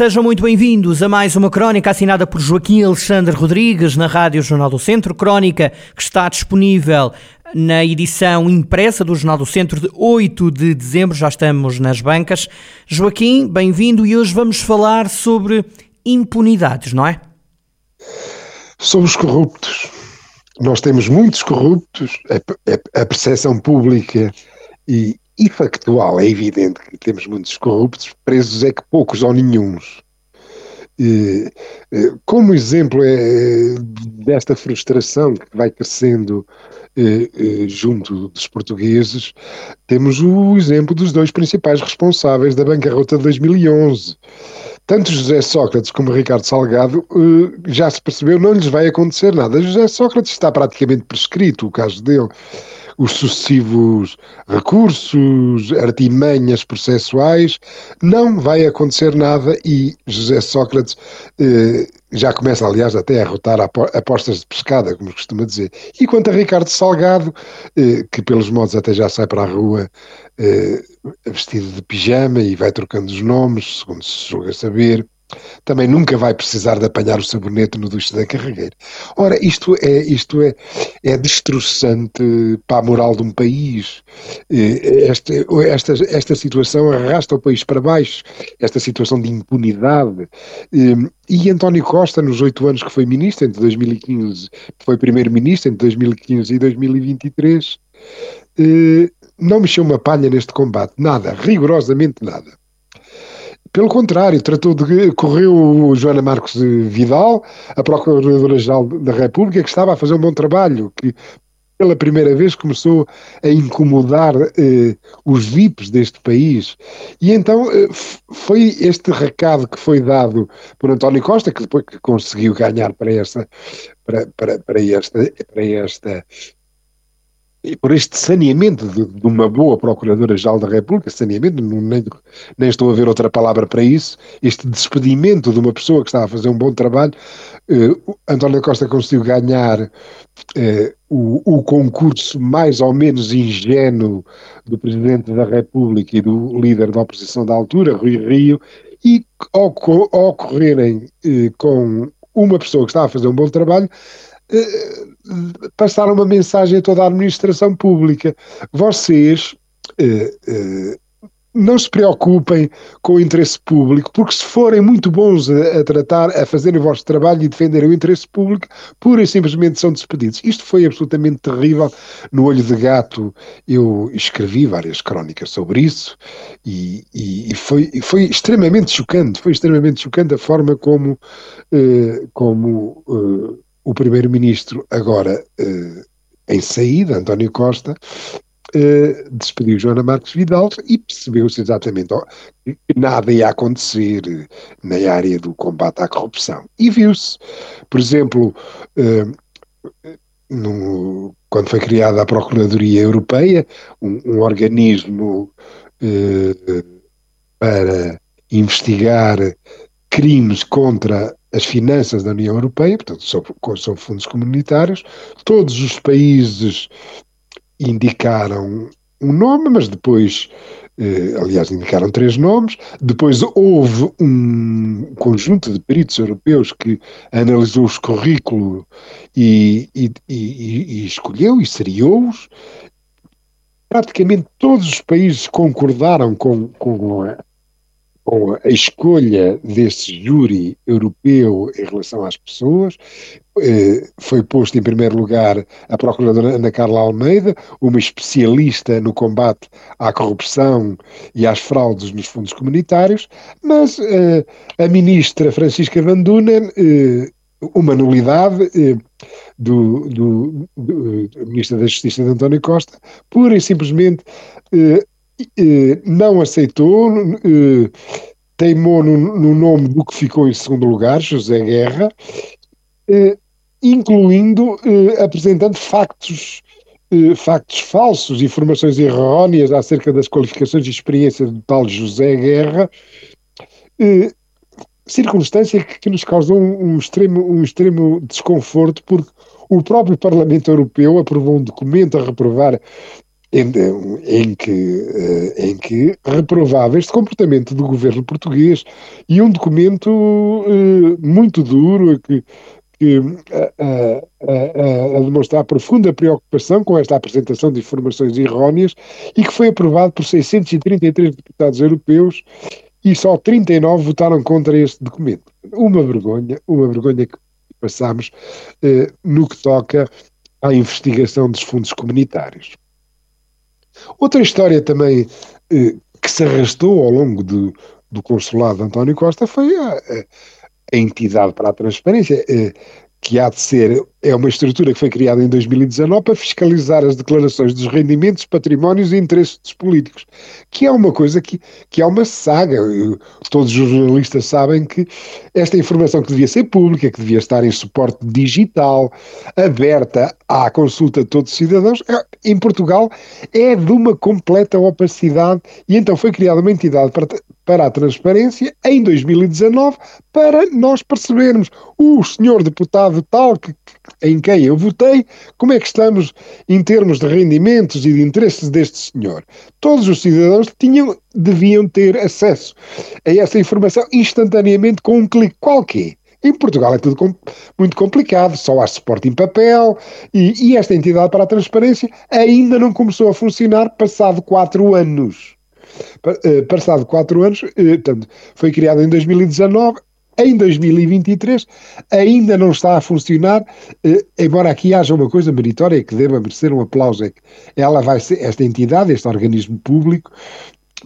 Sejam muito bem-vindos a mais uma crónica assinada por Joaquim Alexandre Rodrigues na Rádio Jornal do Centro. Crónica que está disponível na edição impressa do Jornal do Centro de 8 de dezembro. Já estamos nas bancas. Joaquim, bem-vindo e hoje vamos falar sobre impunidades, não é? Sobre os corruptos. Nós temos muitos corruptos, a percepção pública e, e factual, é evidente que temos muitos corruptos, presos é que poucos ou nenhums. como exemplo é, desta frustração que vai crescendo junto dos portugueses, temos o exemplo dos dois principais responsáveis da bancarrota de 2011. Tanto José Sócrates como Ricardo Salgado já se percebeu, não lhes vai acontecer nada. José Sócrates está praticamente prescrito, o caso dele os sucessivos recursos, artimanhas processuais, não vai acontecer nada e José Sócrates eh, já começa, aliás, até a rotar apostas de pescada, como costuma dizer. E quanto a Ricardo Salgado, eh, que pelos modos até já sai para a rua eh, vestido de pijama e vai trocando os nomes, segundo se julga saber, também nunca vai precisar de apanhar o sabonete no duche da carregueira. Ora, isto é, isto é, é destroçante para a moral de um país. Eh, esta, esta, esta situação arrasta o país para baixo, esta situação de impunidade. Eh, e António Costa, nos oito anos que foi ministro, entre 2015, foi primeiro-ministro entre 2015 e 2023, eh, não mexeu uma palha neste combate, nada, rigorosamente nada. Pelo contrário, tratou de. Correu Joana Marcos Vidal, a Procuradora-Geral da República, que estava a fazer um bom trabalho, que pela primeira vez começou a incomodar eh, os VIPs deste país. E então eh, foi este recado que foi dado por António Costa, que depois que conseguiu ganhar para esta, para, para, para esta, para esta por este saneamento de, de uma boa Procuradora-Geral da República, saneamento, não, nem, nem, estou a ver outra palavra para isso, este despedimento de uma pessoa que estava a fazer um bom trabalho, eh, António Costa conseguiu ganhar eh, o, o, concurso mais ou menos ingênuo do Presidente da República e do líder da oposição da altura, Rui Rio, e ao, ao ocorrerem eh, com uma pessoa que estava a fazer um bom trabalho, passar uma mensagem a toda a administração pública. Vocês eh, eh, não se preocupem com o interesse público, porque se forem muito bons a, a, tratar, a fazerem o vosso trabalho e defenderem o interesse público, pura e simplesmente são despedidos. Isto foi absolutamente terrível. No Olho de Gato eu escrevi várias crónicas sobre isso e, e, e foi, foi extremamente chocante, foi extremamente chocante a forma como, eh, como o primeiro-ministro, agora eh, em saída, António Costa, eh, despediu Joana Marques Vidal e percebeu-se exatamente ó, que nada ia acontecer na área do combate à corrupção. E viu-se, por exemplo, eh, no, quando foi criada a Procuradoria Europeia, um, um organismo para investigar crimes contra as finanças da União Europeia, portanto, são, são fundos comunitários, todos os países indicaram um nome, mas depois, eh, aliás, indicaram três nomes. Depois houve um conjunto de peritos europeus que analisou os currículos e, e, e, e escolheu e seriou-os. Praticamente todos os países concordaram com, com a, com a escolha desse júri europeu em relação às pessoas. Eh, foi posto em primeiro lugar a Procuradora Ana Carla Almeida, uma especialista no combate à corrupção e às fraudes nos fundos comunitários, mas eh, a ministra Francisca Van Dunen, eh, uma nulidade do, do, do, Ministro da Justiça de António Costa, pura e simplesmente não aceitou, teimou no, no, nome do que ficou em segundo lugar, José Guerra, incluindo apresentando factos factos falsos, informações erróneas acerca das qualificações e experiências do tal José Guerra, circunstância que, nos causou um, extremo, um extremo desconforto, porque o próprio Parlamento Europeu aprovou um documento a reprovar em, em, que, eh, em que reprovava este comportamento do governo português e um documento uh, muito duro que, que a, a, a, demonstrar profunda preocupação com esta apresentação de informações erróneas e que foi aprovado por 633 deputados europeus e só 39 votaram contra este documento. Uma vergonha, uma vergonha que passámos eh, no que toca à investigação dos fundos comunitários. Outra história também eh, que se arrastou ao longo do, do consulado de António Costa foi a, a, a entidade para a transparência, eh, que há de ser, é uma estrutura que foi criada em 2019 para fiscalizar as declarações dos rendimentos, patrimónios e interesses dos políticos, que é uma coisa que, que é uma saga. Todos os jornalistas sabem que esta informação que devia ser pública, que devia estar em suporte digital, aberta à consulta de todos os cidadãos, é, em Portugal é de uma completa opacidade e então foi criada uma entidade para, a transparência em 2019 para nós percebermos o senhor deputado tal que, em quem eu votei, como é que estamos em termos de rendimentos e de interesses deste senhor. Todos os cidadãos tinham, deviam ter acesso a essa informação instantaneamente com um clique qualquer. Em Portugal é tudo com, muito complicado, só há suporte em papel e, e esta entidade para a transparência ainda não começou a funcionar passado quatro anos. Eh, passado quatro anos, eh, portanto, foi criada em 2019, em 2023 ainda não está a funcionar, eh, embora aqui haja uma coisa meritória que deva merecer um aplauso, é que ela vai ser, esta entidade, este organismo público,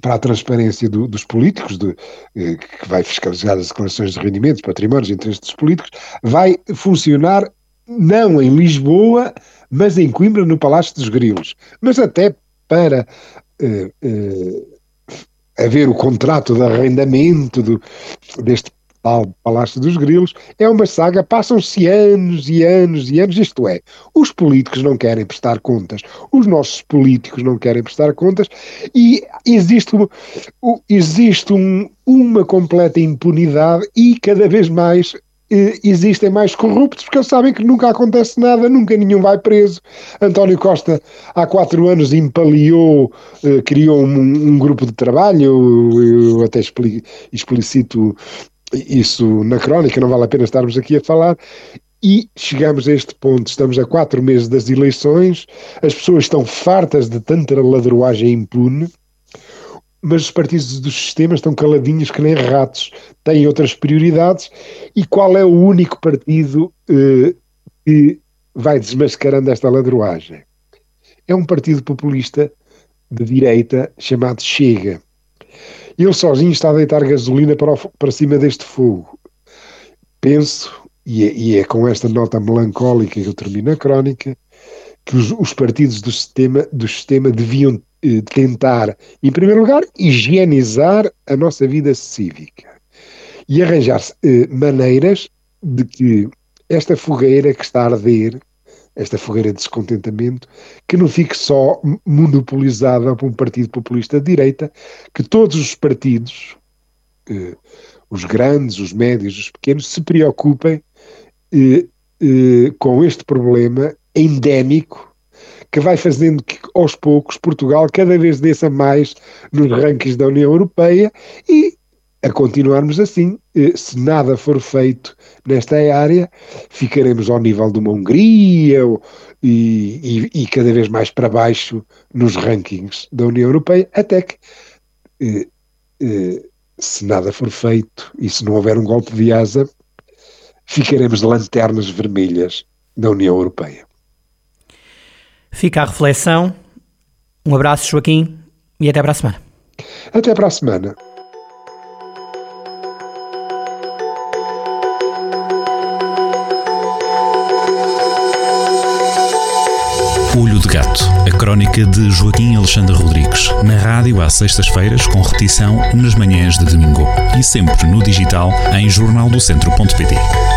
para a transparência do, dos políticos, que vai fiscalizar as declarações de rendimentos, patrimónios e interesses dos políticos, vai funcionar não em Lisboa, mas em Coimbra, no Palácio dos Grilos. Mas até para haver o contrato de arrendamento do, deste tal Palácio dos Grilos, é uma saga, passam-se anos e anos e anos, isto é, os políticos não querem prestar contas, os nossos políticos não querem prestar contas e existe, existe um, uma completa impunidade e cada vez mais existem mais corruptos porque eles sabem que nunca acontece nada, nunca nenhum vai preso. António Costa há quatro anos empaliou, eh, criou um, um, grupo de trabalho, eu até explicito isso na crónica, não vale a pena estarmos aqui a falar, e chegamos a este ponto, estamos a quatro meses das eleições, as pessoas estão fartas de tanta ladroagem impune, mas os partidos dos sistemas estão caladinhos que nem ratos, têm outras prioridades, e qual é o único partido eh, que vai desmascarando esta ladroagem? É um partido populista de direita chamado Chega. Ele sozinho está a deitar gasolina para, o, para cima deste fogo. Penso, e é, e é, com esta nota melancólica que eu termino a crónica, que os, os partidos do sistema, do sistema deviam eh, tentar, em primeiro lugar, higienizar a nossa vida cívica e arranjar eh, maneiras de que esta fogueira que está a arder, esta fogueira de descontentamento, que não fique só monopolizada por um partido populista de direita, que todos os partidos, eh, os grandes, os médios, os pequenos, se preocupem eh, eh, com este problema endémico que vai fazendo que, aos poucos, Portugal cada vez desça mais nos rankings da União Europeia e, a continuarmos assim, eh, se nada for feito nesta área, ficaremos ao nível de uma Hungria e, e, e cada vez mais para baixo nos rankings da União Europeia, até que, eh, eh, se nada for feito e se não houver um golpe de asa, ficaremos lanternas vermelhas da União Europeia. Fica a reflexão. Um abraço, Joaquim, e até para a semana. Até para a semana. Olho de Gato, a crónica de Joaquim Alexandre Rodrigues, na rádio às sextas-feiras, com repetição nas manhãs de domingo e sempre no digital em jornaldocentro.pt.